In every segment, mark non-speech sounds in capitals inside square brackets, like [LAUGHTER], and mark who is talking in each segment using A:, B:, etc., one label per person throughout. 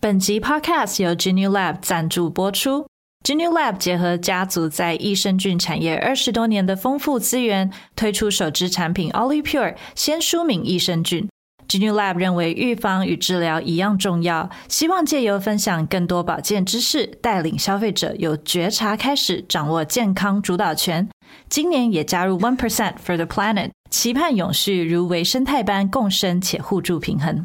A: 本集 Podcast 由 Genu Lab 赞助播出。Genu Lab 结合家族在益生菌产业二十多年的丰富资源，推出首支产品 OliPure 鲜舒敏益生菌。Genu Lab 认为预防与治疗一样重要，希望借由分享更多保健知识，带领消费者有觉察开始掌握健康主导权。今年也加入 One Percent for the Planet，期盼永续如微生态般共生且互助平衡。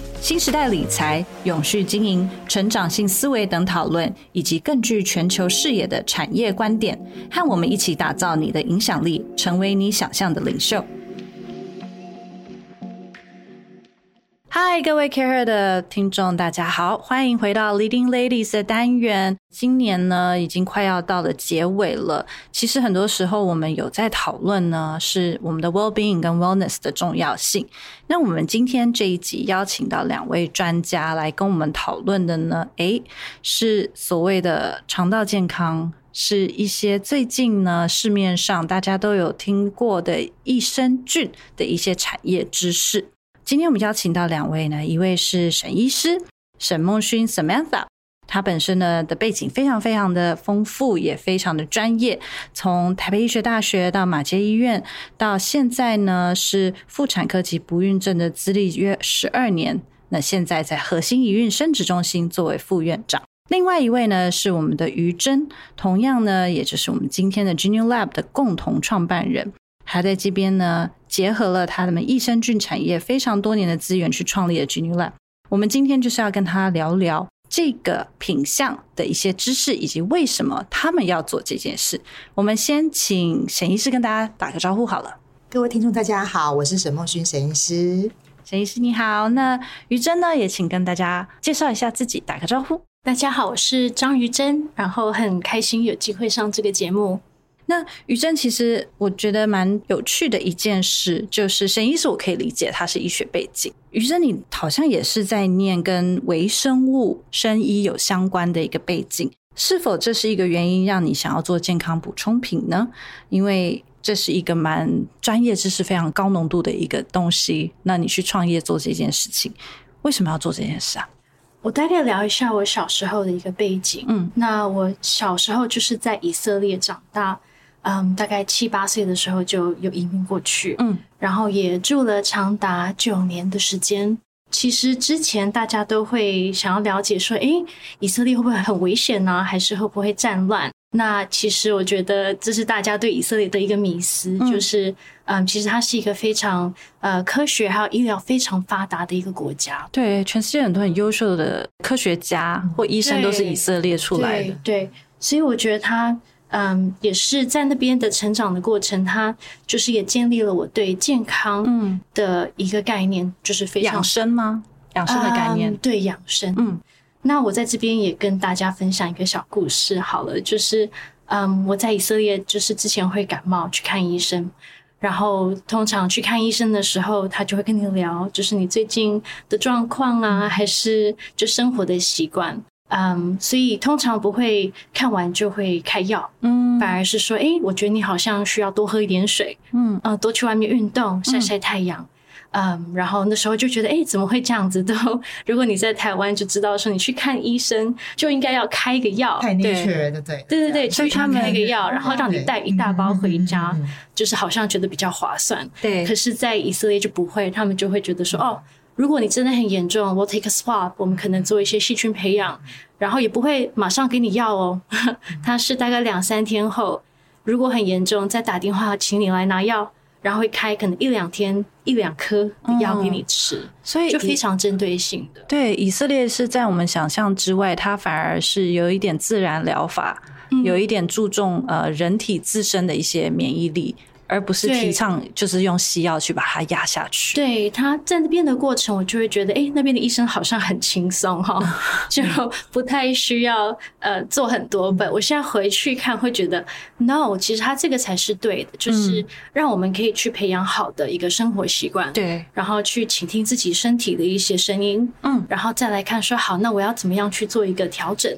A: 新时代理财、永续经营、成长性思维等讨论，以及更具全球视野的产业观点，和我们一起打造你的影响力，成为你想象的领袖。嗨，各位 Care 的听众，大家好，欢迎回到 Leading Ladies 的单元。今年呢，已经快要到了结尾了。其实很多时候，我们有在讨论呢，是我们的 well-being 跟 wellness 的重要性。那我们今天这一集邀请到两位专家来跟我们讨论的呢，诶，是所谓的肠道健康，是一些最近呢市面上大家都有听过的益生菌的一些产业知识。今天我们邀请到两位呢，一位是沈医师沈梦勋 Samantha，她本身呢的背景非常非常的丰富，也非常的专业。从台北医学大学到马偕医院，到现在呢是妇产科及不孕症的资历约十二年。那现在在核心一孕生殖中心作为副院长。另外一位呢是我们的于真，同样呢也就是我们今天的 Genu Lab 的共同创办人。他在这边呢，结合了他们益生菌产业非常多年的资源去创立了 Genu Lab。我们今天就是要跟他聊聊这个品相的一些知识，以及为什么他们要做这件事。我们先请沈医师跟大家打个招呼好了。
B: 各位听众大家好，我是沈梦勋沈医师。
A: 沈医师你好。那于真呢，也请跟大家介绍一下自己，打个招呼。
C: 大家好，我是张于真，然后很开心有机会上这个节目。
A: 那于真，其实我觉得蛮有趣的一件事，就是沈医师，我可以理解他是医学背景。于真，你好像也是在念跟微生物生医有相关的一个背景，是否这是一个原因让你想要做健康补充品呢？因为这是一个蛮专业知识非常高浓度的一个东西，那你去创业做这件事情，为什么要做这件事啊？
C: 我大概聊一下我小时候的一个背景。嗯，那我小时候就是在以色列长大。嗯，大概七八岁的时候就有移民过去，嗯，然后也住了长达九年的时间。其实之前大家都会想要了解说，诶，以色列会不会很危险呢？还是会不会战乱？那其实我觉得这是大家对以色列的一个迷思，嗯、就是嗯，其实它是一个非常呃科学还有医疗非常发达的一个国家。
A: 对，全世界很多很优秀的科学家或医生都是以色列出来的。
C: 对，对，所以我觉得他。嗯，也是在那边的成长的过程，他就是也建立了我对健康嗯的一个概念，嗯、就是非常
A: 养生吗？养生的概念，
C: 嗯、对养生。嗯，那我在这边也跟大家分享一个小故事好了，就是嗯，我在以色列就是之前会感冒去看医生，然后通常去看医生的时候，他就会跟你聊，就是你最近的状况啊，还是就生活的习惯。嗯，um, 所以通常不会看完就会开药，嗯，反而是说，哎，我觉得你好像需要多喝一点水，嗯，呃，多去外面运动，晒晒太阳，嗯，um, 然后那时候就觉得，哎，怎么会这样子？都如果你在台湾就知道说，你去看医生就应该要开一个药，
B: 太内确的，对，
C: 对对对，就他们那个药，然后让你带一大包回家，就是好像觉得比较划算，对。可是，在以色列就不会，他们就会觉得说，哦。如果你真的很严重，我 take a swab，我们可能做一些细菌培养，然后也不会马上给你药哦，[LAUGHS] 它是大概两三天后，如果很严重，再打电话请你来拿药，然后会开可能一两天一两颗的药给你吃，嗯、所以就非常针对性的。
A: 对，以色列是在我们想象之外，它反而是有一点自然疗法，嗯、有一点注重呃人体自身的一些免疫力。而不是提倡就是用西药去把它压下去。
C: 对，他在那边的过程，我就会觉得，哎，那边的医生好像很轻松哈，[LAUGHS] 就不太需要呃做很多本。我现在回去看，会觉得 no，其实他这个才是对的，就是让我们可以去培养好的一个生活习惯，
A: 对，
C: 然后去倾听自己身体的一些声音，嗯，然后再来看说，好，那我要怎么样去做一个调整，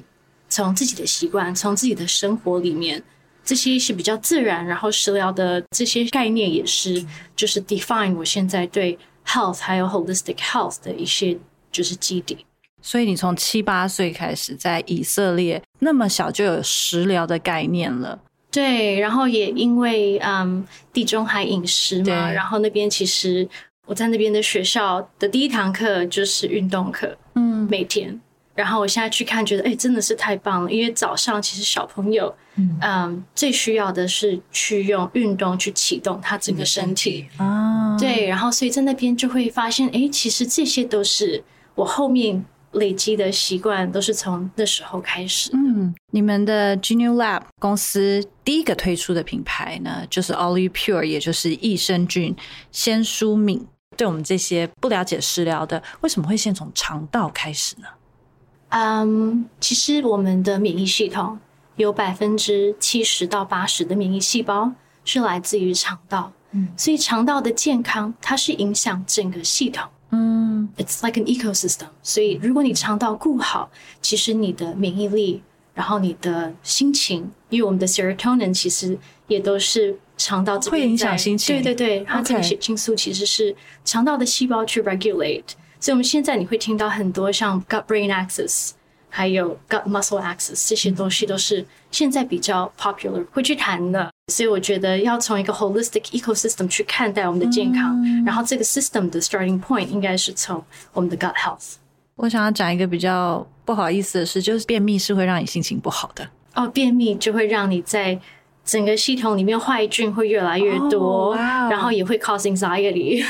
C: 从自己的习惯，从自己的生活里面。这些是比较自然，然后食疗的这些概念也是，就是 define 我现在对 health 还有 holistic health 的一些就是基底。
A: 所以你从七八岁开始在以色列那么小就有食疗的概念了。
C: 对，然后也因为嗯地中海饮食嘛，然后那边其实我在那边的学校的第一堂课就是运动课，嗯，每天。然后我现在去看，觉得哎，真的是太棒了！因为早上其实小朋友，嗯，嗯，最需要的是去用运动去启动他整个身体啊。对，然后所以在那边就会发现，哎，其实这些都是我后面累积的习惯，都是从那时候开始。
A: 嗯，你们的 Genu Lab 公司第一个推出的品牌呢，就是 Olive Pure，也就是益生菌鲜舒敏。对我们这些不了解食疗的，为什么会先从肠道开始呢？
C: 嗯，um, 其实我们的免疫系统有百分之七十到八十的免疫细胞是来自于肠道，嗯，所以肠道的健康它是影响整个系统，嗯，It's like an ecosystem。所以如果你肠道顾好，其实你的免疫力，然后你的心情，因为我们的 serotonin 其实也都是肠道
A: 会影响心情，
C: 对对对，它这个血清素其实是肠道的细胞去 regulate。所以我们现在你会听到很多像 gut brain axis，还有 gut muscle axis 这些东西都是现在比较 popular 会去谈的。所以我觉得要从一个 holistic ecosystem 去看待我们的健康，嗯、然后这个 system 的 starting point 应该是从我们的 gut health。
A: 我想要讲一个比较不好意思的事，就是便秘是会让你心情不好的。
C: 哦，便秘就会让你在整个系统里面坏菌会越来越多，哦、然后也会 cause anxiety。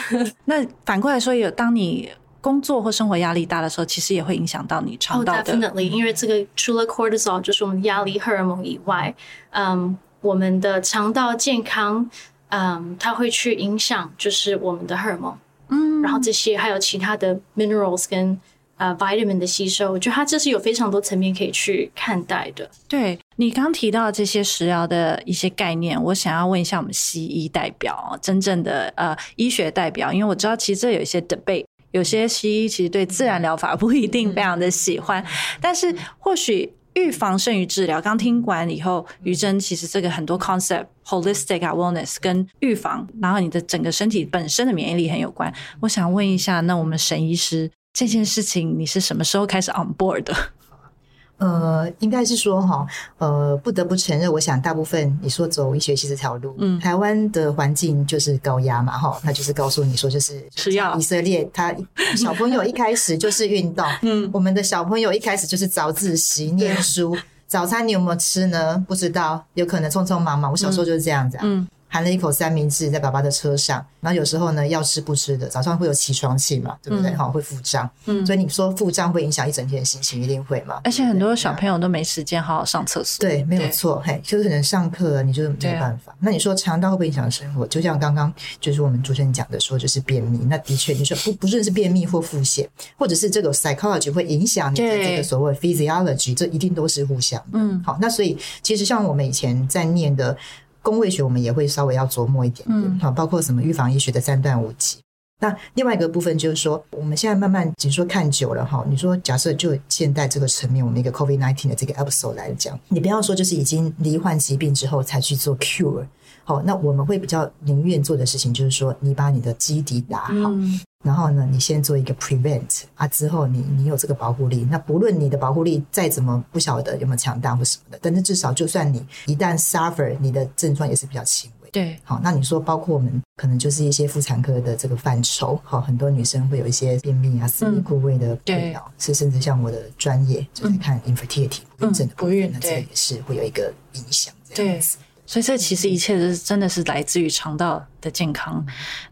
A: 那反过来说，有当你工作或生活压力大的时候，其实也会影响到你肠道的。
C: Oh, definitely，因为这个除了 cortisol 就是我们压力荷尔蒙以外，嗯，我们的肠道健康，嗯，它会去影响就是我们的荷尔蒙，嗯，然后这些还有其他的 minerals 跟呃 vitamin 的吸收，我觉得它这是有非常多层面可以去看待的。
A: 对，你刚提到这些食疗的一些概念，我想要问一下我们西医代表，真正的呃医学代表，因为我知道其实这有一些 debate。有些西医其实对自然疗法不一定非常的喜欢，但是或许预防胜于治疗。刚听完以后，于真其实这个很多 concept holistic awareness 跟预防，然后你的整个身体本身的免疫力很有关。我想问一下，那我们沈医师这件事情，你是什么时候开始 on board 的？
B: 呃，应该是说哈，呃，不得不承认，我想大部分你说走医学系这条路，嗯，台湾的环境就是高压嘛，哈，那就是告诉你说，就是吃药。以色列他 [LAUGHS] 小朋友一开始就是运动，嗯，我们的小朋友一开始就是早自习念书，早餐你有没有吃呢？不知道，有可能匆匆忙忙。我小时候就是这样子啊，嗯。含了一口三明治在爸爸的车上，然后有时候呢要吃不吃的，早上会有起床气嘛，对不对？好、嗯，会腹胀，嗯，所以你说腹胀会影响一整天的心情，一定会嘛？
A: 而且很多小朋友都没时间好好上厕所，
B: 对，没有错，嘿，就是可能上课你就没有办法。啊、那你说肠道会不会影响生活？就像刚刚就是我们主持人讲的说，就是便秘，那的确你说不不论是便秘或腹泻，或者是这个 psychology 会影响你的这个所谓 physiology，对这一定都是互相的。嗯，好，那所以其实像我们以前在念的。公卫学我们也会稍微要琢磨一点点，好、嗯，包括什么预防医学的三段五级。那另外一个部分就是说，我们现在慢慢，你说看久了哈，你说假设就现在这个层面，我们一个 COVID nineteen 的这个 episode 来讲，你不要说就是已经罹患疾病之后才去做 cure，好，那我们会比较宁愿做的事情就是说，你把你的基底打好。嗯然后呢，你先做一个 prevent 啊，之后你你有这个保护力，那不论你的保护力再怎么不晓得有没有强大或什么的，但是至少就算你一旦 suffer，你的症状也是比较轻微。
A: 对，
B: 好，那你说包括我们可能就是一些妇产科的这个范畴，好，很多女生会有一些便秘啊、私密部位的困扰，是、嗯、甚至像我的专业就在看 infertility 不孕症的部分，那这个也是会有一个影响这样子。
A: 所以这其实一切是真的是来自于肠道的健康。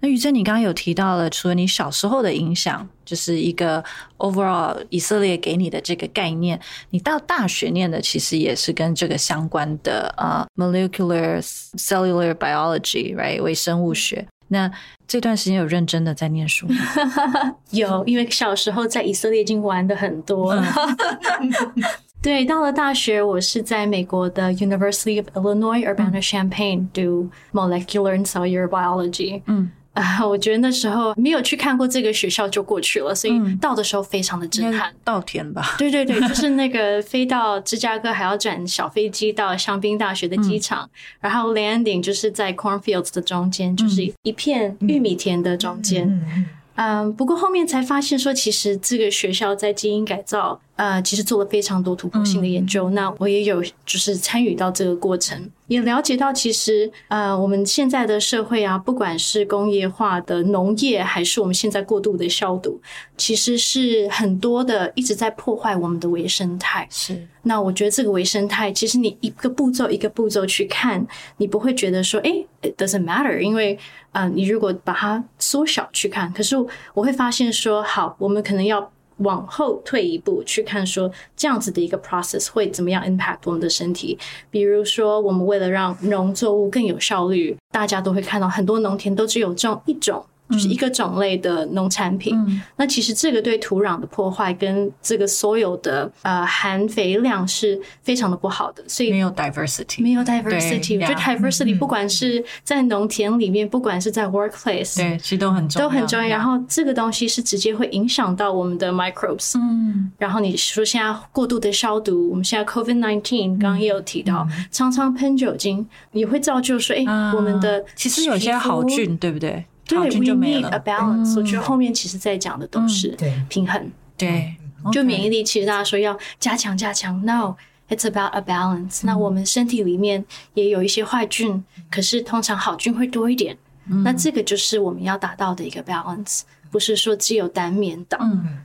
A: 那于正，你刚刚有提到了，除了你小时候的影响，就是一个 overall 以色列给你的这个概念，你到大学念的其实也是跟这个相关的啊、uh, molecular cellular biology，right 微生物学。那这段时间有认真的在念书吗？[LAUGHS]
C: 有，因为小时候在以色列已经玩的很多了。对，到了大学，我是在美国的 University of Illinois Urbana-Champaign 读 Molecular and Cellular Biology。嗯，啊，我觉得那时候没有去看过这个学校就过去了，所以到的时候非常的震撼。
A: 稻田吧？
C: 对对对，[LAUGHS] 就是那个飞到芝加哥还要转小飞机到香槟大学的机场，嗯、然后 landing 就是在 cornfields 的中间，就是一片玉米田的中间。嗯嗯嗯，不过后面才发现说，其实这个学校在基因改造，呃，其实做了非常多突破性的研究。嗯、那我也有就是参与到这个过程，也了解到其实，呃，我们现在的社会啊，不管是工业化的农业，还是我们现在过度的消毒，其实是很多的一直在破坏我们的微生态。
A: 是。
C: 那我觉得这个微生态，其实你一个步骤一个步骤去看，你不会觉得说，哎，it doesn't matter，因为。啊、呃，你如果把它缩小去看，可是我会发现说，好，我们可能要往后退一步去看，说这样子的一个 process 会怎么样 impact 我们的身体。比如说，我们为了让农作物更有效率，大家都会看到很多农田都只有种一种。就是一个种类的农产品，嗯、那其实这个对土壤的破坏跟这个所有的呃含肥量是非常的不好的，所以
A: 没有 diversity，
C: 没有 diversity。我觉得 diversity 不管是在农田里面，嗯、不管是在 workplace，
A: 对，其实都很重要，
C: 都很重要。然后这个东西是直接会影响到我们的 microbes。嗯，然后你说现在过度的消毒，我们现在 COVID nineteen 刚刚也有提到，嗯、常常喷酒精也会造就说，哎、欸，我们的
A: 其实有些好菌，对不对？
C: 对，we need a balance。我觉得后面其实在讲的都是平衡。
A: 对，
C: 就免疫力，其实大家说要加强加强，No，it's about a balance。那我们身体里面也有一些坏菌，可是通常好菌会多一点。那这个就是我们要达到的一个 balance，不是说只有单面倒。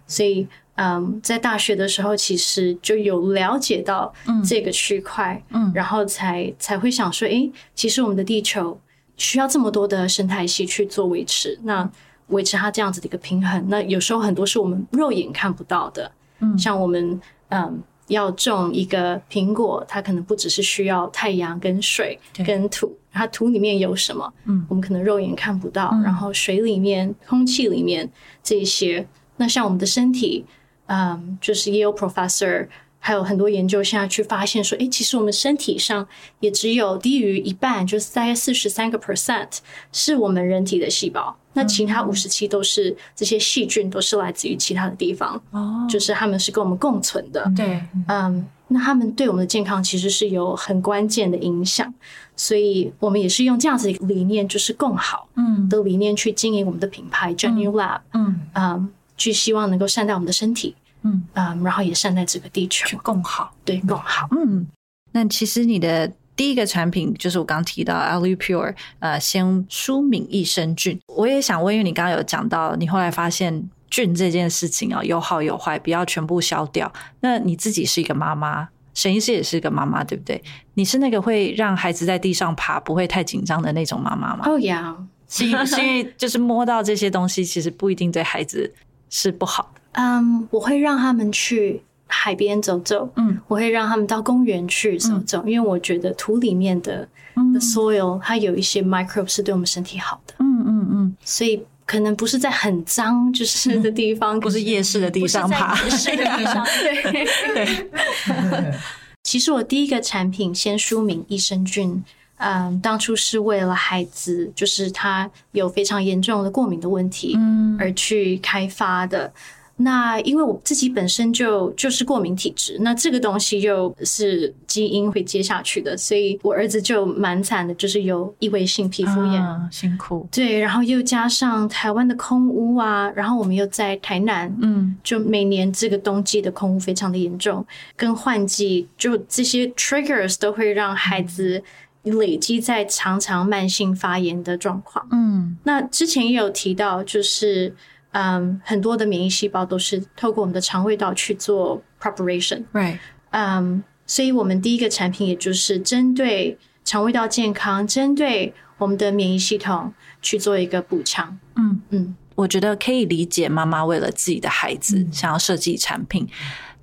C: 所以，嗯，在大学的时候，其实就有了解到这个区块，然后才才会想说，诶，其实我们的地球。需要这么多的生态系去做维持，那维持它这样子的一个平衡，那有时候很多是我们肉眼看不到的。嗯，像我们嗯要种一个苹果，它可能不只是需要太阳跟水跟土，它土里面有什么？嗯，我们可能肉眼看不到。嗯、然后水里面、空气里面这些，那像我们的身体，嗯，就是 Yale professor。还有很多研究现在去发现说，哎，其实我们身体上也只有低于一半，就是大概四十三个 percent 是我们人体的细胞，那其他五十七都是这些细菌，都是来自于其他的地方。哦，就是他们是跟我们共存的。
A: 对，
C: 嗯，那他们对我们的健康其实是有很关键的影响，所以我们也是用这样子的理念，就是共好，嗯，的理念去经营我们的品牌 Genuine Lab，嗯，嗯，去希望能够善待我们的身体。嗯嗯，然后也善待这个地球，
A: 更好，
C: 对，更好。
A: 嗯，那其实你的第一个产品就是我刚提到 Alupure 呃，先舒敏益生菌。我也想问，因为你刚刚有讲到，你后来发现菌这件事情啊，有好有坏，不要全部消掉。那你自己是一个妈妈，沈医师也是一个妈妈，对不对？你是那个会让孩子在地上爬不会太紧张的那种妈妈吗？[LAUGHS]
C: 哦呀，
A: 是因为就是摸到这些东西，其实不一定对孩子是不好的。
C: 嗯，um, 我会让他们去海边走走，嗯，我会让他们到公园去走走，嗯、因为我觉得土里面的、嗯、的 soil 它有一些 microbes 是对我们身体好的，嗯嗯嗯，嗯所以可能不是在很脏就是的地方，
A: 不是夜市的地上爬，
C: 夜市的地上，[LAUGHS] 对。对。其实我第一个产品先舒敏益生菌，嗯，当初是为了孩子，就是他有非常严重的过敏的问题，嗯，而去开发的。那因为我自己本身就就是过敏体质，那这个东西又是基因会接下去的，所以我儿子就蛮惨的，就是有异位性皮肤炎，
A: 啊，辛苦。
C: 对，然后又加上台湾的空污啊，然后我们又在台南，嗯，就每年这个冬季的空污非常的严重，跟换季就这些 triggers 都会让孩子累积在常常慢性发炎的状况。嗯，那之前也有提到，就是。嗯，um, 很多的免疫细胞都是透过我们的肠胃道去做 preparation，right？嗯，um, 所以我们第一个产品也就是针对肠胃道健康，针对我们的免疫系统去做一个补偿。
A: 嗯嗯，我觉得可以理解妈妈为了自己的孩子想要设计产品，嗯、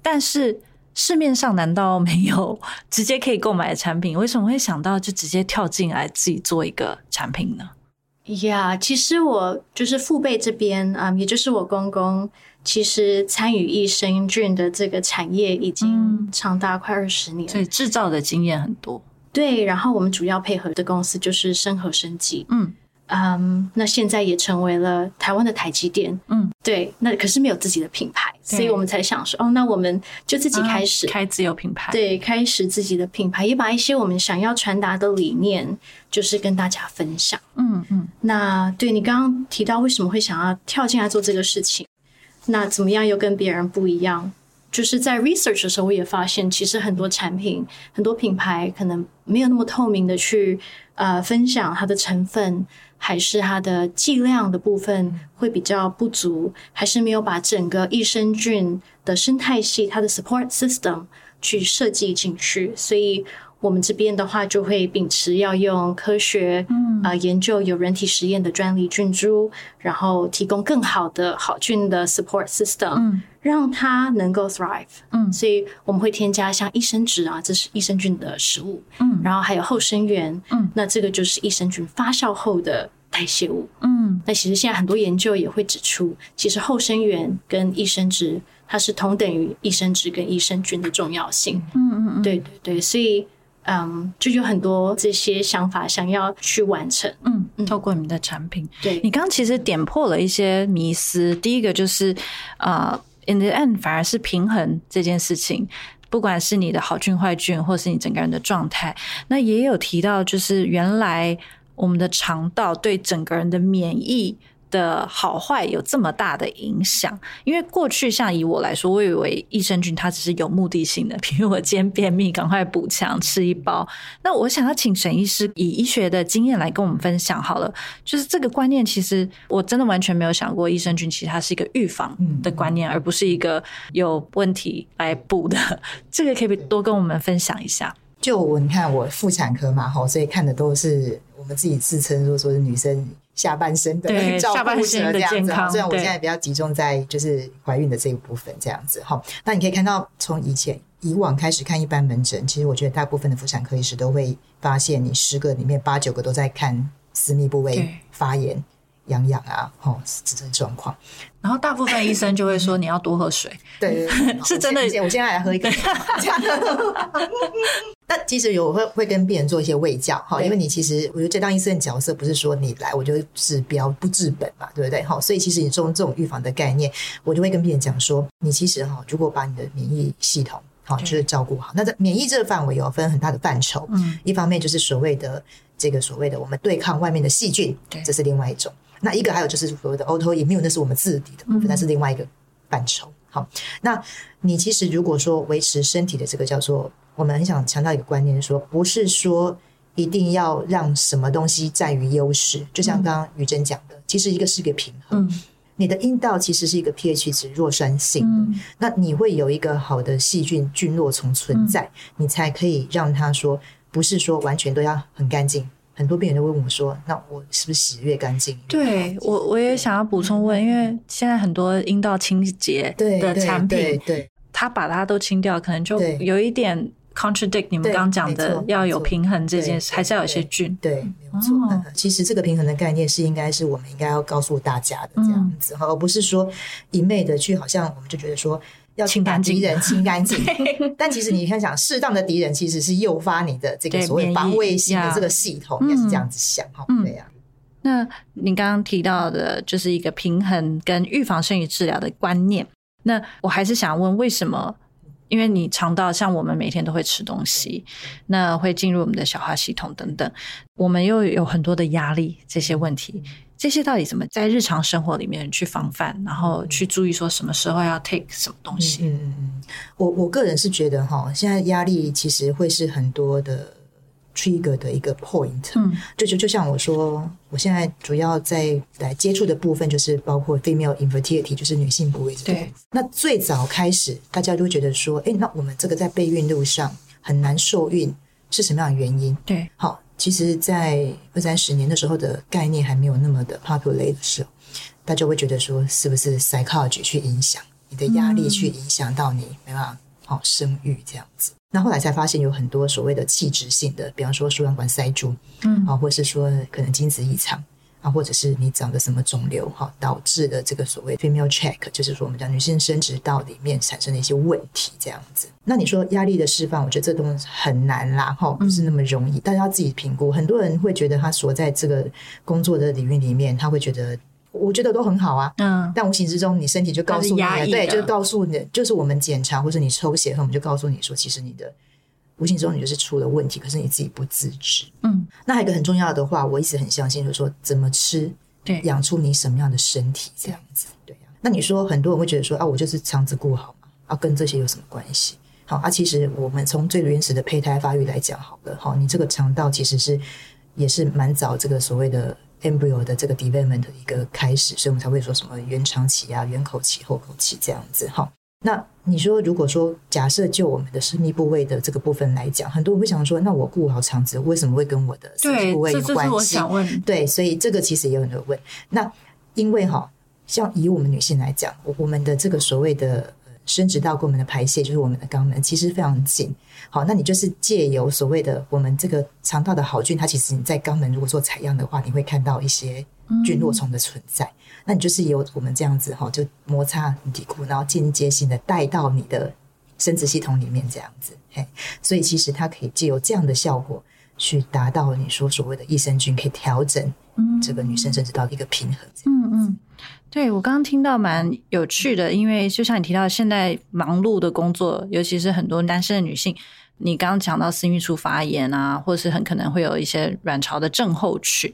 A: 但是市面上难道没有 [LAUGHS] 直接可以购买的产品？为什么会想到就直接跳进来自己做一个产品呢？
C: 呀，yeah, 其实我就是父辈这边啊，也就是我公公，其实参与益生菌的这个产业已经长达快二十年，
A: 所以制造的经验很多。
C: 对，然后我们主要配合的公司就是生和生技，
A: 嗯。
C: 嗯，um, 那现在也成为了台湾的台积电。
A: 嗯，
C: 对，那可是没有自己的品牌，所以我们才想说，哦，那我们就自己开始、
A: 啊、开自有品牌。
C: 对，开始自己的品牌，也把一些我们想要传达的理念，就是跟大家分享。
A: 嗯嗯。
C: 那对你刚刚提到为什么会想要跳进来做这个事情，那怎么样又跟别人不一样？就是在 research 的时候，我也发现，其实很多产品、很多品牌可能没有那么透明的去呃分享它的成分。还是它的剂量的部分会比较不足，还是没有把整个益生菌的生态系、它的 support system 去设计进去，所以我们这边的话就会秉持要用科学，嗯。啊、呃、研究有人体实验的专利菌株，然后提供更好的好菌的 support system，嗯。让它能够 thrive，
A: 嗯，
C: 所以我们会添加像益生质啊，这是益生菌的食物，
A: 嗯，
C: 然后还有后生元，
A: 嗯，
C: 那这个就是益生菌发酵后的代谢物，
A: 嗯，
C: 那其实现在很多研究也会指出，其实后生元跟益生质它是同等于益生质跟益生菌的重要性，
A: 嗯嗯嗯，
C: 对对对，所以嗯，就有很多这些想法想要去完成，
A: 嗯，嗯。透过你们的产品，
C: 对，
A: 你刚刚其实点破了一些迷思，第一个就是呃。In the end，反而是平衡这件事情，不管是你的好菌坏菌，或是你整个人的状态，那也有提到，就是原来我们的肠道对整个人的免疫的好坏有这么大的影响，因为过去像以我来说，我以为益生菌它只是有目的性的，比如我今天便秘，赶快补强吃一包。那我想要请沈医师以医学的经验来跟我们分享好了，就是这个观念，其实我真的完全没有想过，益生菌其实它是一个预防的观念，而不是一个有问题来补的。这个可以多跟我们分享一下。
B: 就我你看我妇产科嘛，哈，所以看的都是我们自己自称说说是女生。下半身的 [LAUGHS] 照顾者这样子，虽然我现在比较集中在就是怀孕的这一部分这样子哈。那你可以看到，从以前以往开始看一般门诊，其实我觉得大部分的妇产科医师都会发现，你十个里面八九个都在看私密部位发炎、痒痒啊，吼，这种状况。
A: 然后大部分医生就会说你要多喝水，[LAUGHS]
B: 对，[LAUGHS]
A: 是真的。
B: 我现在来喝一个。[LAUGHS] 那其实有会会跟病人做一些卫教哈，因为你其实我觉得这当医生的角色不是说你来我就治标不治本嘛，对不对？哈，所以其实你这种这种预防的概念，我就会跟病人讲说，你其实哈，如果把你的免疫系统好就是照顾好，那在免疫这个范围有分很大的范畴，嗯，一方面就是所谓的这个所谓的我们对抗外面的细菌，对，这是另外一种。那一个还有就是所谓的 autoimmune，那是我们自己的部分，那是另外一个范畴。好，那你其实如果说维持身体的这个叫做。我们很想强调一个观念，说不是说一定要让什么东西占于优势。就像刚刚宇珍讲的，其实一个是一个平衡。
A: 嗯，
B: 你的阴道其实是一个 pH 值弱酸性的，嗯，那你会有一个好的细菌菌落丛存在，嗯，你才可以让它说，不是说完全都要很干净。很多病人都会问我说：“那我是不是洗越干净？”
A: 对我，我也想要补充问，因为现在很多阴道清洁的产品，
B: 对，对，
A: 他把它都清掉，可能就有一点。contradict 你们刚刚讲的要有平衡这件事，还是要有些菌？
B: 对，没有错。哦、其实这个平衡的概念是应该是我们应该要告诉大家的这样子，而、嗯、不是说一昧的去好像我们就觉得说要清把敌人清干净。[LAUGHS] [LAUGHS] 但其实你看想适当的敌人其实是诱发你的这个所谓防卫性的这个系统，应该是这样子想哈。嗯、对呀、啊。
A: 那你刚刚提到的就是一个平衡跟预防胜于治疗的观念。那我还是想问，为什么？因为你肠道像我们每天都会吃东西，那会进入我们的消化系统等等，我们又有很多的压力，这些问题，这些到底怎么在日常生活里面去防范，然后去注意说什么时候要 take 什么东西？
B: 嗯嗯嗯，我我个人是觉得哈，现在压力其实会是很多的。trigger 的一个 point，
A: 嗯，
B: 就就就像我说，我现在主要在来接触的部分就是包括 female infertility，就是女性不育。
A: 对，
B: 那最早开始大家都觉得说，哎，那我们这个在备孕路上很难受孕，是什么样的原因？
A: 对，
B: 好，其实，在二三十年的时候的概念还没有那么的 popular 的时候，大家会觉得说，是不是 psychology 去影响你的压力，去影响到你没办法好生育这样子？那后来才发现有很多所谓的器质性的，比方说输卵管塞住，嗯，啊，或是说可能精子异常。啊，或者是你长的什么肿瘤哈，导致的这个所谓 female check，就是说我们讲女性生殖道里面产生的一些问题这样子。那你说压力的释放，我觉得这东西很难啦，哈，不是那么容易，大家要自己评估。很多人会觉得他所在这个工作的领域里面，他会觉得我觉得都很好啊，嗯，但无形之中你身体就告诉你，对，就告诉你，就是我们检查或者你抽血后，我们就告诉你说，其实你的。无形中你就是出了问题，可是你自己不自知。嗯，那还有一个很重要的话，我一直很相信，就是说怎么吃，对，养出你什么样的身体这样子。对啊，那你说很多人会觉得说啊，我就是肠子顾好嘛，啊，跟这些有什么关系？好啊，其实我们从最原始的胚胎发育来讲，好了，好，你这个肠道其实是也是蛮早这个所谓的 embryo 的这个 development 的一个开始，所以我们才会说什么原肠期啊、原口期、后口期这样子。哈，那。你说，如果说假设就我们的私密部位的这个部分来讲，很多人会想说，那我顾好肠子，为什么会跟我的私密部位有关系？想问。对，所以这个其实也有很多问。那因为哈，像以我们女性来讲，我们的这个所谓的生殖道跟我们的排泄，就是我们的肛门，其实非常紧。好，那你就是借由所谓的我们这个肠道的好菌，它其实你在肛门如果做采样的话，你会看到一些菌落虫的存在。嗯那你就是由我们这样子哈，就摩擦你底裤，然后间接性的带到你的生殖系统里面这样子，嘿，所以其实它可以借由这样的效果去达到你说所谓的益生菌可以调整这个女生生殖道的一个平衡。嗯嗯，
A: 对，我刚刚听到蛮有趣的，因为就像你提到，现在忙碌的工作，尤其是很多单身的女性。你刚刚讲到私密处发炎啊，或是很可能会有一些卵巢的症候群，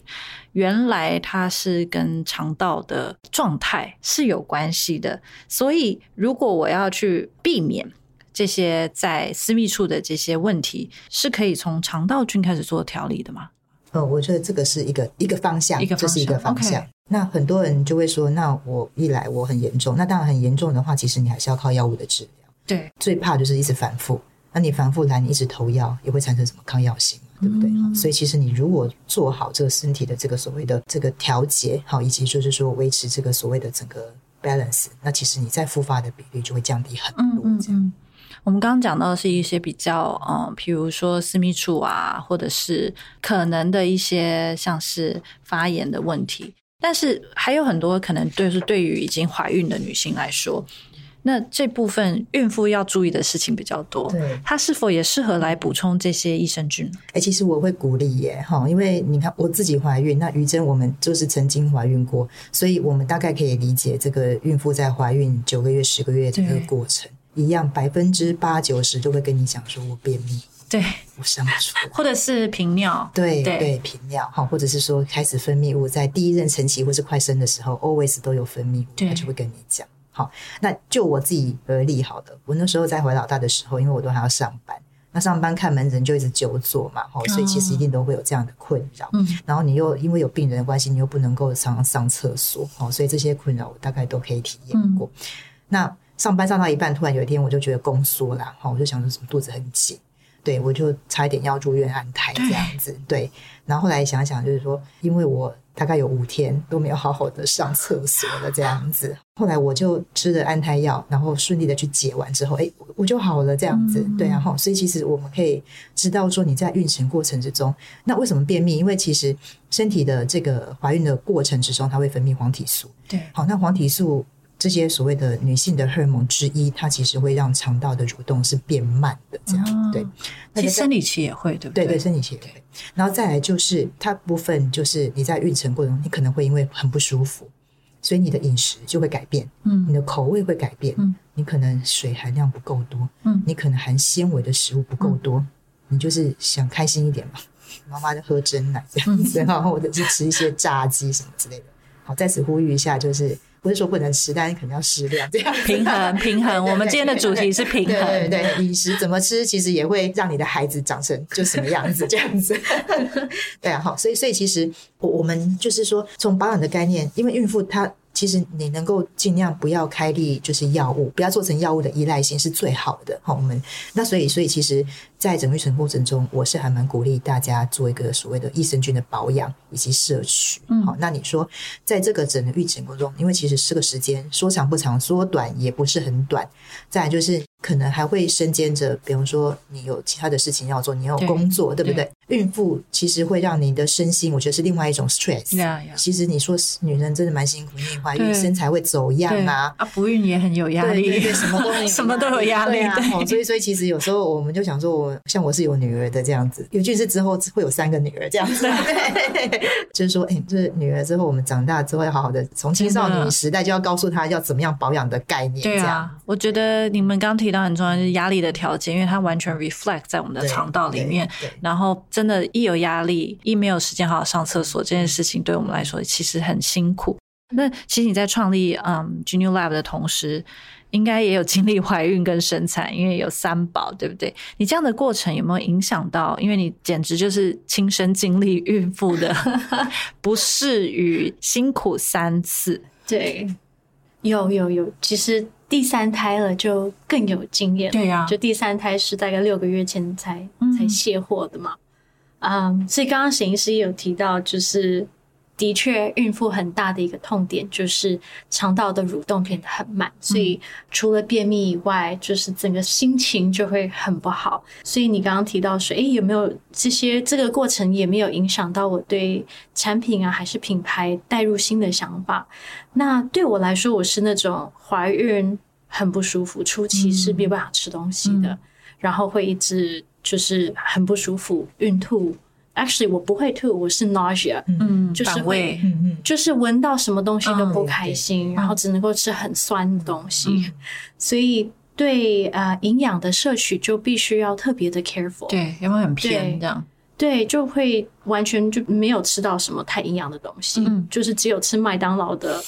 A: 原来它是跟肠道的状态是有关系的。所以，如果我要去避免这些在私密处的这些问题，是可以从肠道菌开始做调理的吗？
B: 呃，我觉得这个是一个一个方向，一个方向，这是一个方向。那很多人就会说，那我一来我很严重，那当然很严重的话，其实你还是要靠药物的治疗。对，最怕就是一直反复。那你反复来，你一直投药，也会产生什么抗药性，对不对？嗯、所以其实你如果做好这个身体的这个所谓的这个调节，好，以及就是说维持这个所谓的整个 balance，那其实你再复发的比例就会降低很多。这样，嗯嗯嗯、
A: 我们刚刚讲到的是一些比较，嗯，譬如说私密处啊，或者是可能的一些像是发炎的问题，但是还有很多可能，就是对于已经怀孕的女性来说。那这部分孕妇要注意的事情比较多，对，它是否也适合来补充这些益生菌？
B: 哎，其实我会鼓励耶，哈，因为你看我自己怀孕，那于真我们就是曾经怀孕过，所以我们大概可以理解这个孕妇在怀孕九个月、十个月这个过程，一样百分之八九十都会跟你讲说我便秘，
A: 对，
B: 我生不出来，
A: 或者是频尿，
B: 对对，频尿，哈，或者是说开始分泌物在第一任晨期或是快生的时候，always 都有分泌物，他就会跟你讲。好，那就我自己而立好的。我那时候在怀老大的时候，因为我都还要上班，那上班看门诊就一直久坐嘛，吼，所以其实一定都会有这样的困扰。嗯，然后你又因为有病人的关系，你又不能够常常上厕所，哦，所以这些困扰我大概都可以体验过。嗯、那上班上到一半，突然有一天我就觉得宫缩了，哈，我就想说什么肚子很紧，对，我就差一点要住院安胎这样子，对，对。然后后来想想，就是说，因为我。大概有五天都没有好好的上厕所了，这样子。后来我就吃了安胎药，然后顺利的去解完之后，哎，我就好了，这样子。对啊，哈。所以其实我们可以知道说，你在孕程过程之中，那为什么便秘？因为其实身体的这个怀孕的过程之中，它会分泌黄体素。对，好，那黄体素。这些所谓的女性的荷尔蒙之一，它其实会让肠道的蠕动是变慢的，这样、哦、对。
A: 那其实生理期也会，对不对？
B: 对对，生理期也会。然后再来就是它部分，就是你在孕程过程中，你可能会因为很不舒服，所以你的饮食就会改变，嗯，你的口味会改变，嗯，你可能水含量不够多，嗯，你可能含纤维的食物不够多，嗯、你就是想开心一点嘛，[LAUGHS] 妈妈就喝真奶这样子，然后、嗯、或者是吃一些炸鸡什么之类的。好，在此呼吁一下，就是。不是说不能吃，但是可能要适量，这样
A: 平衡 [LAUGHS] 平衡。我们今天的主题是平衡，
B: 对对，饮食怎么吃，其实也会让你的孩子长成就什么样子，这样子。[LAUGHS] 对啊，好，所以所以其实我我们就是说，从保养的概念，因为孕妇她其实你能够尽量不要开立就是药物，不要做成药物的依赖性是最好的。好，我们那所以所以其实在整个育成过程中，我是还蛮鼓励大家做一个所谓的益生菌的保养以及摄取。嗯，好，那你说在这个整个育成过程中，因为其实这个时间说长不长，说短也不是很短。再来就是可能还会身兼着，比方说你有其他的事情要做，你要工作，对，对不对？对孕妇其实会让你的身心，我觉得是另外一种 stress。Yeah, yeah. 其实你说女人真的蛮辛苦，你怀孕身材会走样啊，
A: 啊，不孕也很有压力，
B: 对对对，什么都 [LAUGHS]
A: 什么都有压力。
B: 对啊，对所以所以其实有时候我们就想说，我像我是有女儿的这样子，尤其是之后会有三个女儿这样子，对 [LAUGHS] [LAUGHS] 就是说，哎、欸，就是女儿之后我们长大之后要好好的，从青少年时代就要告诉她要怎么样保养的概念。对啊，
A: 我觉得你们刚提到很重要就是压力的调节，因为它完全 reflect 在我们的肠道里面，然后真的，一有压力，一没有时间好好上厕所，这件事情对我们来说其实很辛苦。那其实你在创立嗯 Genu Lab 的同时，应该也有经历怀孕跟生产，因为有三宝，对不对？你这样的过程有没有影响到？因为你简直就是亲身经历孕妇的 [LAUGHS] 不适与辛苦三次。
C: 对，有有有，其实第三胎了就更有经验。
A: 对呀、啊，
C: 就第三胎是大概六个月前才、嗯、才卸货的嘛。嗯、um，所以刚刚沈医师也有提到，就是的确，孕妇很大的一个痛点就是肠道的蠕动变得很慢，所以除了便秘以外，就是整个心情就会很不好。所以你刚刚提到说，诶，有没有这些这个过程也没有影响到我对产品啊还是品牌带入新的想法？那对我来说，我是那种怀孕很不舒服，初期是没办法吃东西的，嗯、然后会一直。就是很不舒服，孕吐。Actually，我不会吐，我是 nausea，
A: 嗯，
C: 就是会，就是闻到什么东西都不开心，嗯、然后只能够吃很酸的东西，嗯、[LAUGHS] 所以对呃营养的摄取就必须要特别的 careful，
A: 对，因为很偏这样，
C: 对，就会完全就没有吃到什么太营养的东西，嗯，就是只有吃麦当劳的。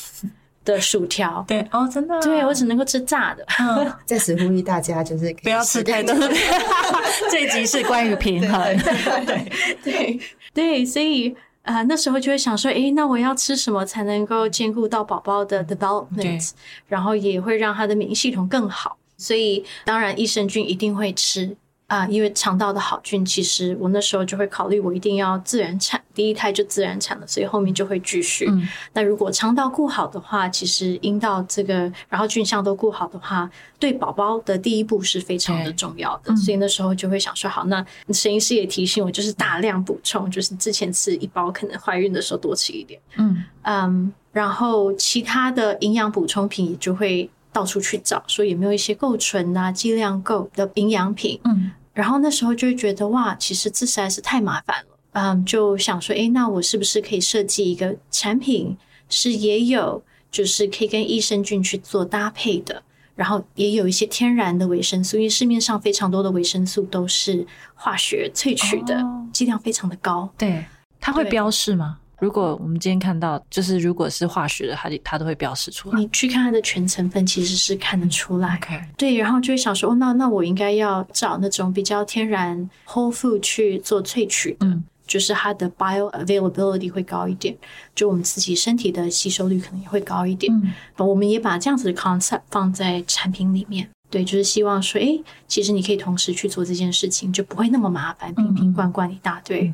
C: 的薯条，
A: 对哦，真的，
C: 对我只能够吃炸的。
B: 嗯、在此呼吁大家，就是
A: 不要吃太多。[LAUGHS] 这一集是关于平衡，
C: 对对对，对，[LAUGHS] 所以啊、呃，那时候就会想说，诶，那我要吃什么才能够兼顾到宝宝的 development，然后也会让他的免疫系统更好。所以当然，益生菌一定会吃。啊，因为肠道的好菌，其实我那时候就会考虑，我一定要自然产，第一胎就自然产了，所以后面就会继续。嗯，那如果肠道顾好的话，其实阴道这个，然后菌相都顾好的话，对宝宝的第一步是非常的重要的。所以那时候就会想说，好，那沈医师也提醒我，就是大量补充，就是之前吃一包，可能怀孕的时候多吃一点。嗯嗯，然后其他的营养补充品也就会到处去找，说有没有一些够纯啊、剂量够的营养品。嗯。然后那时候就会觉得哇，其实这实在是太麻烦了，嗯，就想说，哎，那我是不是可以设计一个产品，是也有就是可以跟益生菌去做搭配的，然后也有一些天然的维生素，因为市面上非常多的维生素都是化学萃取的，哦，剂量非常的高。
A: 对，它会标示吗？如果我们今天看到，就是如果是化学的，它它都会标示出来。
C: 你去看它的全成分，其实是看得出
A: 来。
C: 对，然后就会想说，哦，那那我应该要找那种比较天然 whole food 去做萃取的，嗯，就是它的 bio availability 会高一点，就我们自己身体的吸收率可能也会高一点。嗯，我们也把这样子的 concept 放在产品里面，对，就是希望说，哎，其实你可以同时去做这件事情，就不会那么麻烦，瓶瓶罐罐一大堆。嗯嗯、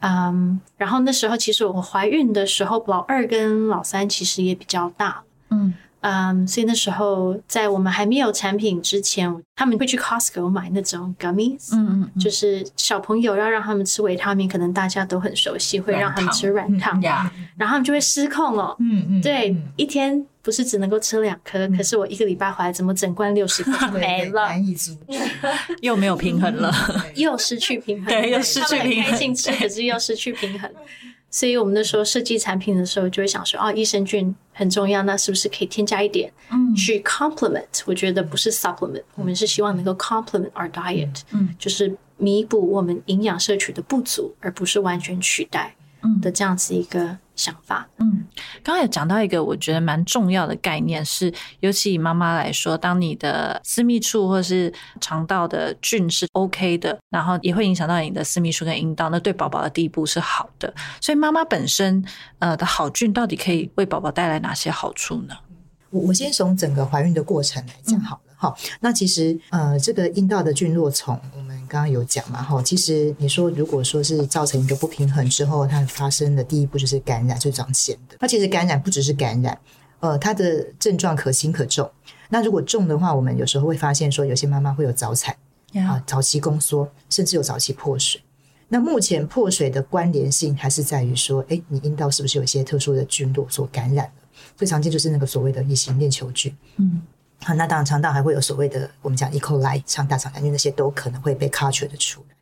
C: 嗯然后那时候其实我怀孕的时候，老二跟老三其实也比较大，嗯。嗯，um, 所以那时候在我们还没有产品之前，他们会去 Costco 买那种 gummies，嗯嗯，就是小朋友要让他们吃维他命，可能大家都很熟悉，会让他们吃软糖，嗯，然后他们就会失控了，嗯嗯，对，嗯，一天。不是只能够吃两颗，嗯，可是我一个礼拜回来，怎么整罐六十颗没了？[LAUGHS]
A: 又没有平衡了，[LAUGHS]
C: 又失去平衡。
A: 对，又失去平衡。开
C: 心吃，可是又失去平衡。所以我们那时候设计产品的时候，就会想说，哦，益生菌很重要，那是不是可以添加一点，嗯，去 complement？我觉得不是 supplement，嗯，我们是希望能够 complement our diet，嗯，就是弥补我们营养摄取的不足，而不是完全取代。的这样子一个想法，
A: 嗯，刚刚有讲到一个我觉得蛮重要的概念是，尤其以妈妈来说，当你的私密处或是肠道的菌是 OK 的，然后也会影响到你的私密处跟阴道，那对宝宝的第一步是好的。所以妈妈本身呃的好菌到底可以为宝宝带来哪些好处呢？
B: 我我先从整个怀孕的过程来讲好了哈，嗯。那其实呃这个阴道的菌落从我们。们刚刚有讲嘛，哈，其实你说如果说是造成一个不平衡之后，它发生的第一步就是感染，就长癬的。那其实感染不只是感染，呃，它的症状可轻可重。那如果重的话，我们有时候会发现说，有些妈妈会有早产啊，早期宫缩，甚至有早期破水。那目前破水的关联性还是在于说，哎，你阴道是不是有一些特殊的菌落所感染了？最常见就是那个所谓的乙型链球菌。嗯，好，那当然肠道还会有所谓的我们讲 E. coli 肠大肠杆菌，那些都可能会被 culture 的出来。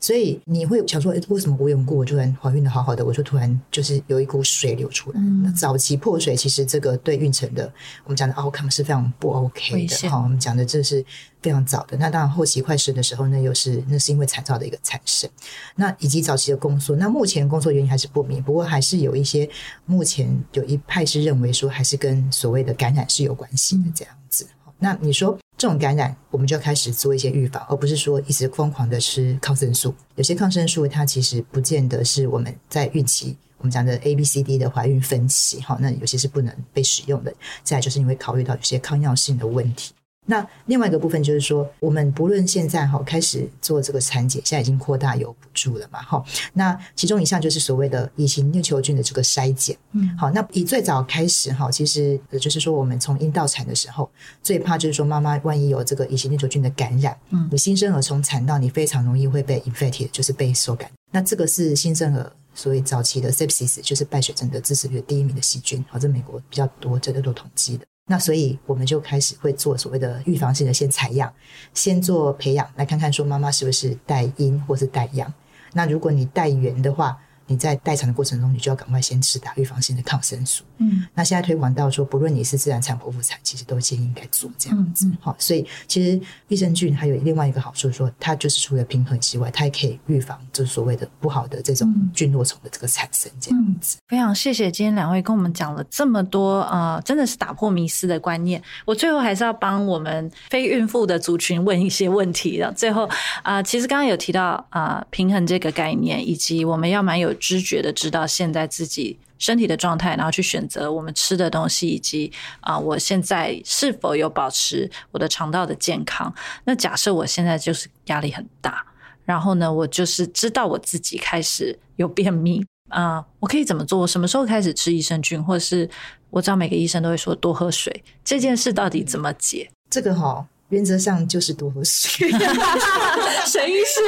B: 所以你会想说，诶，为什么无缘无故我突然怀孕的好好的，我就突然就是有一股水流出来？嗯、那早期破水其实这个对孕程的我们讲的 outcome 是非常不 OK 的哈。我们讲的这是非常早的。那当然后期快生的时候呢，又是那是因为产兆的一个产生。那以及早期的宫缩，那目前宫缩原因还是不明，不过还是有一些目前有一派是认为说，还是跟所谓的感染是有关系的这样子。嗯、那你说？这种感染，我们就要开始做一些预防，而不是说一直疯狂的吃抗生素。有些抗生素它其实不见得是我们在孕期我们讲的 A、B、C、D 的怀孕分期，哈，那有些是不能被使用的。再就是你会考虑到有些抗药性的问题。那另外一个部分就是说，我们不论现在哈开始做这个产检，现在已经扩大有补助了嘛，哈。那其中一项就是所谓的乙型链球菌的这个筛检，嗯，好。那以最早开始哈，其实就是说我们从阴道产的时候，最怕就是说妈妈万一有这个乙型链球菌的感染，嗯，你新生儿从产道你非常容易会被 infected，就是被受感。那这个是新生儿所以早期的 sepsis，就是败血症的致死率第一名的细菌，好，这美国比较多，这个都统计的。那所以我们就开始会做所谓的预防性的先采样，先做培养，来看看说妈妈是不是带阴或是带阳。那如果你带圆的话，你在待产的过程中，你就要赶快先吃打预防性的抗生素。嗯，那现在推广到说，不论你是自然产剖腹产，其实都建议应该做这样子。好、嗯嗯，所以其实益生菌还有另外一个好处，说它就是除了平衡之外，它也可以预防就是所谓的不好的这种菌落虫的这个产生这样子。
A: 嗯、非常谢谢今天两位跟我们讲了这么多啊、呃，真的是打破迷思的观念。我最后还是要帮我们非孕妇的族群问一些问题的。最后啊、呃，其实刚刚有提到啊、呃，平衡这个概念，以及我们要蛮有知觉的知道现在自己身体的状态，然后去选择我们吃的东西，以及啊、我现在是否有保持我的肠道的健康。那假设我现在就是压力很大，然后呢，我就是知道我自己开始有便秘啊、我可以怎么做？我什么时候开始吃益生菌？或者是我知道每个医生都会说多喝水，这件事到底怎么解？
B: 这个哈。原则上就是多喝水，[LAUGHS] [LAUGHS]
A: 谁是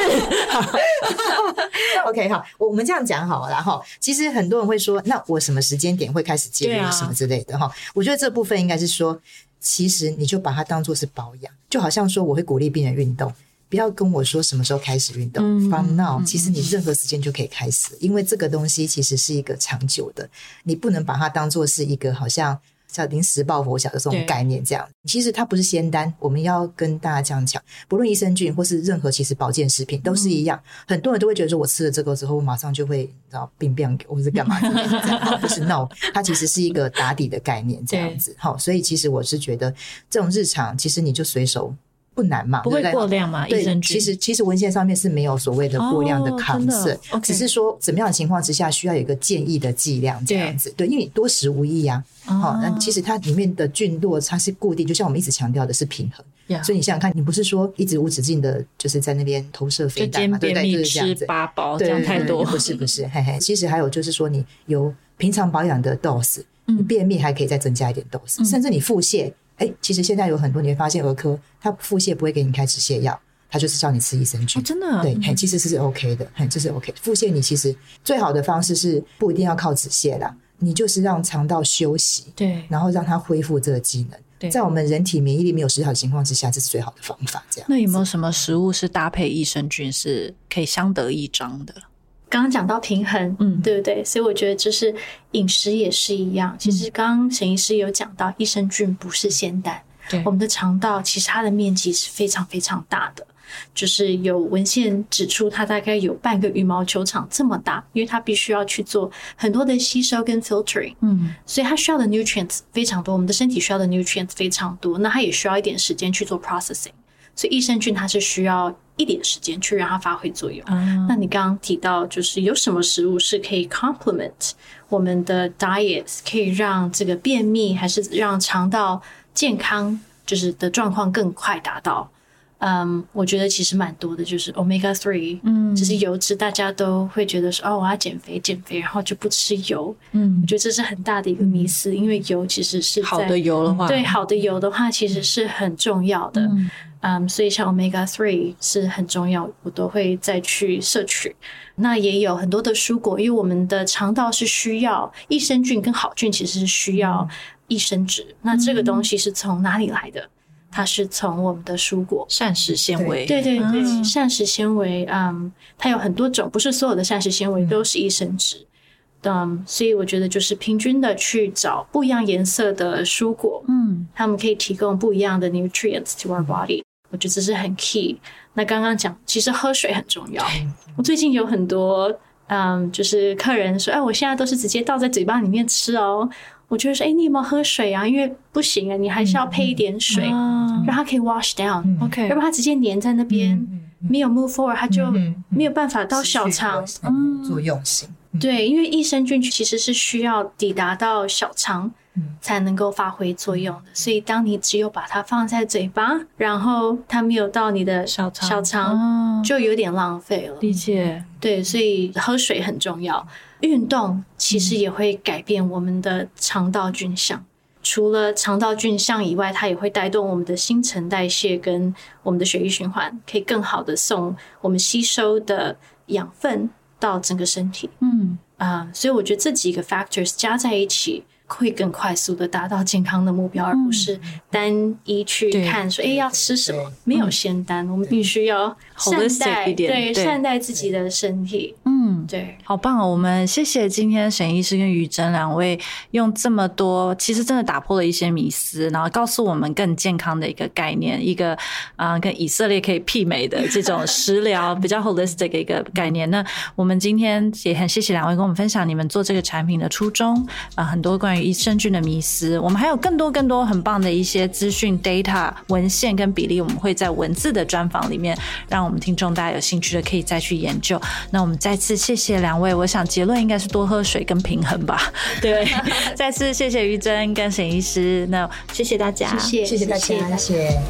B: ？OK，好，我们这样讲好了哈。其实很多人会说，那我什么时间点会开始介入什么之类的哈？我觉得这部分应该是说，其实你就把它当做是保养，就好像说我会鼓励病人运动，不要跟我说什么时候开始运动。From now，其实你任何时间就可以开始，因为这个东西其实是一个长久的，你不能把它当做是一个好像。叫临时抱佛脚的这种概念，这样其实它不是仙丹。我们要跟大家这样讲，不论益生菌或是任何其实保健食品都是一样。嗯、很多人都会觉得说，我吃了这个之后，我马上就会你知道病变，或是干嘛？[LAUGHS] 不是 no，它其实是一个打底的概念，这样子。好，所以其实我是觉得这种日常，其实你就随手。不难嘛，
A: 不会过量嘛？
B: 对，其实其实文献上面是没有所谓的过量的抗生，只是说怎么样的情况之下需要有一个建议的剂量这样子。对，因为你多食无益呀。好，那其实它里面的菌落它是固定，就像我们一直强调的是平衡。所以你想想看，你不是说一直无止境的就是在那边投射飞弹嘛？对不对？就是这样子。
A: 八包这样太多，
B: 不是不是，嘿嘿。其实还有就是说，你有平常保养的 dose，你便秘还可以再增加一点 dose，甚至你腹泻。哎，其实现在有很多你会发现儿科，他腹泻不会给你开止泻药，他就是叫你吃益生菌。
A: 哦、真的、啊？
B: 对，嘿，其实是 OK 的，嘿，这是 OK。腹泻你其实最好的方式是不一定要靠止泻啦，你就是让肠道休息，
A: 对，然
B: 后让它恢复这个机能。对，在我们人体免疫力没有失调的情况之下，这是最好的方法。这样。
A: 那有没有什么食物是搭配益生菌是可以相得益彰的？
C: 刚刚讲到平衡，嗯，对不对？所以我觉得就是饮食也是一样。其实刚刚沈医师有讲到，益生菌不是仙丹。对，我们的肠道其实它的面积是非常非常大的，就是有文献指出，它大概有半个羽毛球场这么大，因为它必须要去做很多的吸收跟 filtering，嗯，所以它需要的 nutrients 非常多，我们的身体需要的 nutrients 非常多，那它也需要一点时间去做 processing。所以益生菌它是需要一点时间去让它发挥作用。嗯、那你刚刚提到，就是有什么食物是可以 complement 我们的 diet，可以让这个便秘还是让肠道健康就是的状况更快达到？嗯，我觉得其实蛮多的，就是 omega three，嗯，就是油脂，大家都会觉得说，哦，我要减肥，减肥，然后就不吃油，嗯，我觉得这是很大的一个迷思，因为油其实是
A: 好的油的话，
C: 对，好的油的话其实是很重要的，嗯，嗯，所以像 omega three 是很重要，我都会再去摄取。那也有很多的蔬果，因为我们的肠道是需要益生菌跟好菌，其实是需要益生质，那这个东西是从哪里来的？它是从我们的蔬果。
A: 膳食纤维，
C: 对对对，膳食纤维，嗯，它有很多种，不是所有的膳食纤维都是益生质，嗯，所以我觉得就是平均的去找不一样颜色的蔬果，嗯，它们可以提供不一样的 nutrients to our body，我觉得这是很 key。那刚刚讲，其实喝水很重要。我最近有很多，嗯，就是客人说，哎，我现在都是直接倒在嘴巴里面吃哦。我觉得说，哎，你有没有喝水啊？因为不行啊，你还是要配一点水，让它可以 wash down。OK，要不然它直接粘在那边，没有 move forward，它就没有办法到小肠。
B: 嗯，作用性。
C: 对，因为益生菌其实是需要抵达到小肠。才能够发挥作用的，所以当你只有把它放在嘴巴，然后它没有到你的小肠，小肠就有点浪费了。
A: 理解。
C: 对，所以喝水很重要。运动其实也会改变我们的肠道菌相，除了肠道菌相以外，它也会带动我们的新陈代谢跟我们的血液循环，可以更好的送我们吸收的养分到整个身体。嗯啊，所以我觉得这几个 factors 加在一起。会更快速的达到健康的目标，而不是单一去看说，哎，要吃什么？没有仙丹，我们必须要善待，对，善待自己的身体。嗯，对，
A: 好棒哦！我们谢谢今天沈医师跟于真两位用这么多，其实真的打破了一些迷思，然后告诉我们更健康的一个概念，一个啊，跟以色列可以媲美的这种食疗，比较 holistic 的一个概念。那我们今天也很谢谢两位跟我们分享你们做这个产品的初衷啊，很多关于。益生菌的迷思，我们还有更多更多很棒的一些资讯、data、文献跟比例，我们会在文字的专访里面，让我们听众大家有兴趣的可以再去研究。那我们再次谢谢谢两位，我想结论应该是多喝水跟平衡吧。[LAUGHS] 对，[LAUGHS] 再次谢谢于真跟沈医师，那谢谢大家，
C: 谢谢谢谢大家，谢谢。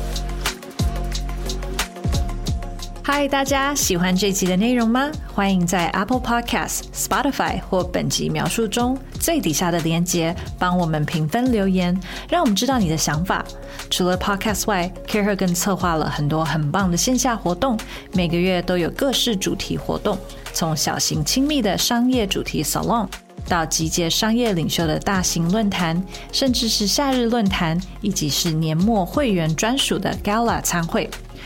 A: 嗨，大家喜欢这集的内容吗？欢迎在 Apple Podcast、Spotify 或本集描述中最底下的链接帮我们评分留言，让我们知道你的想法。除了 Podcast 外，CAREhER 更策划了很多很棒的线下活动，每个月都有各式主题活动，从小型亲密的商业主题 Salon，到集结商业领袖的大型论坛，甚至是夏日论坛，以及是年末会员专属的 Gala 餐会。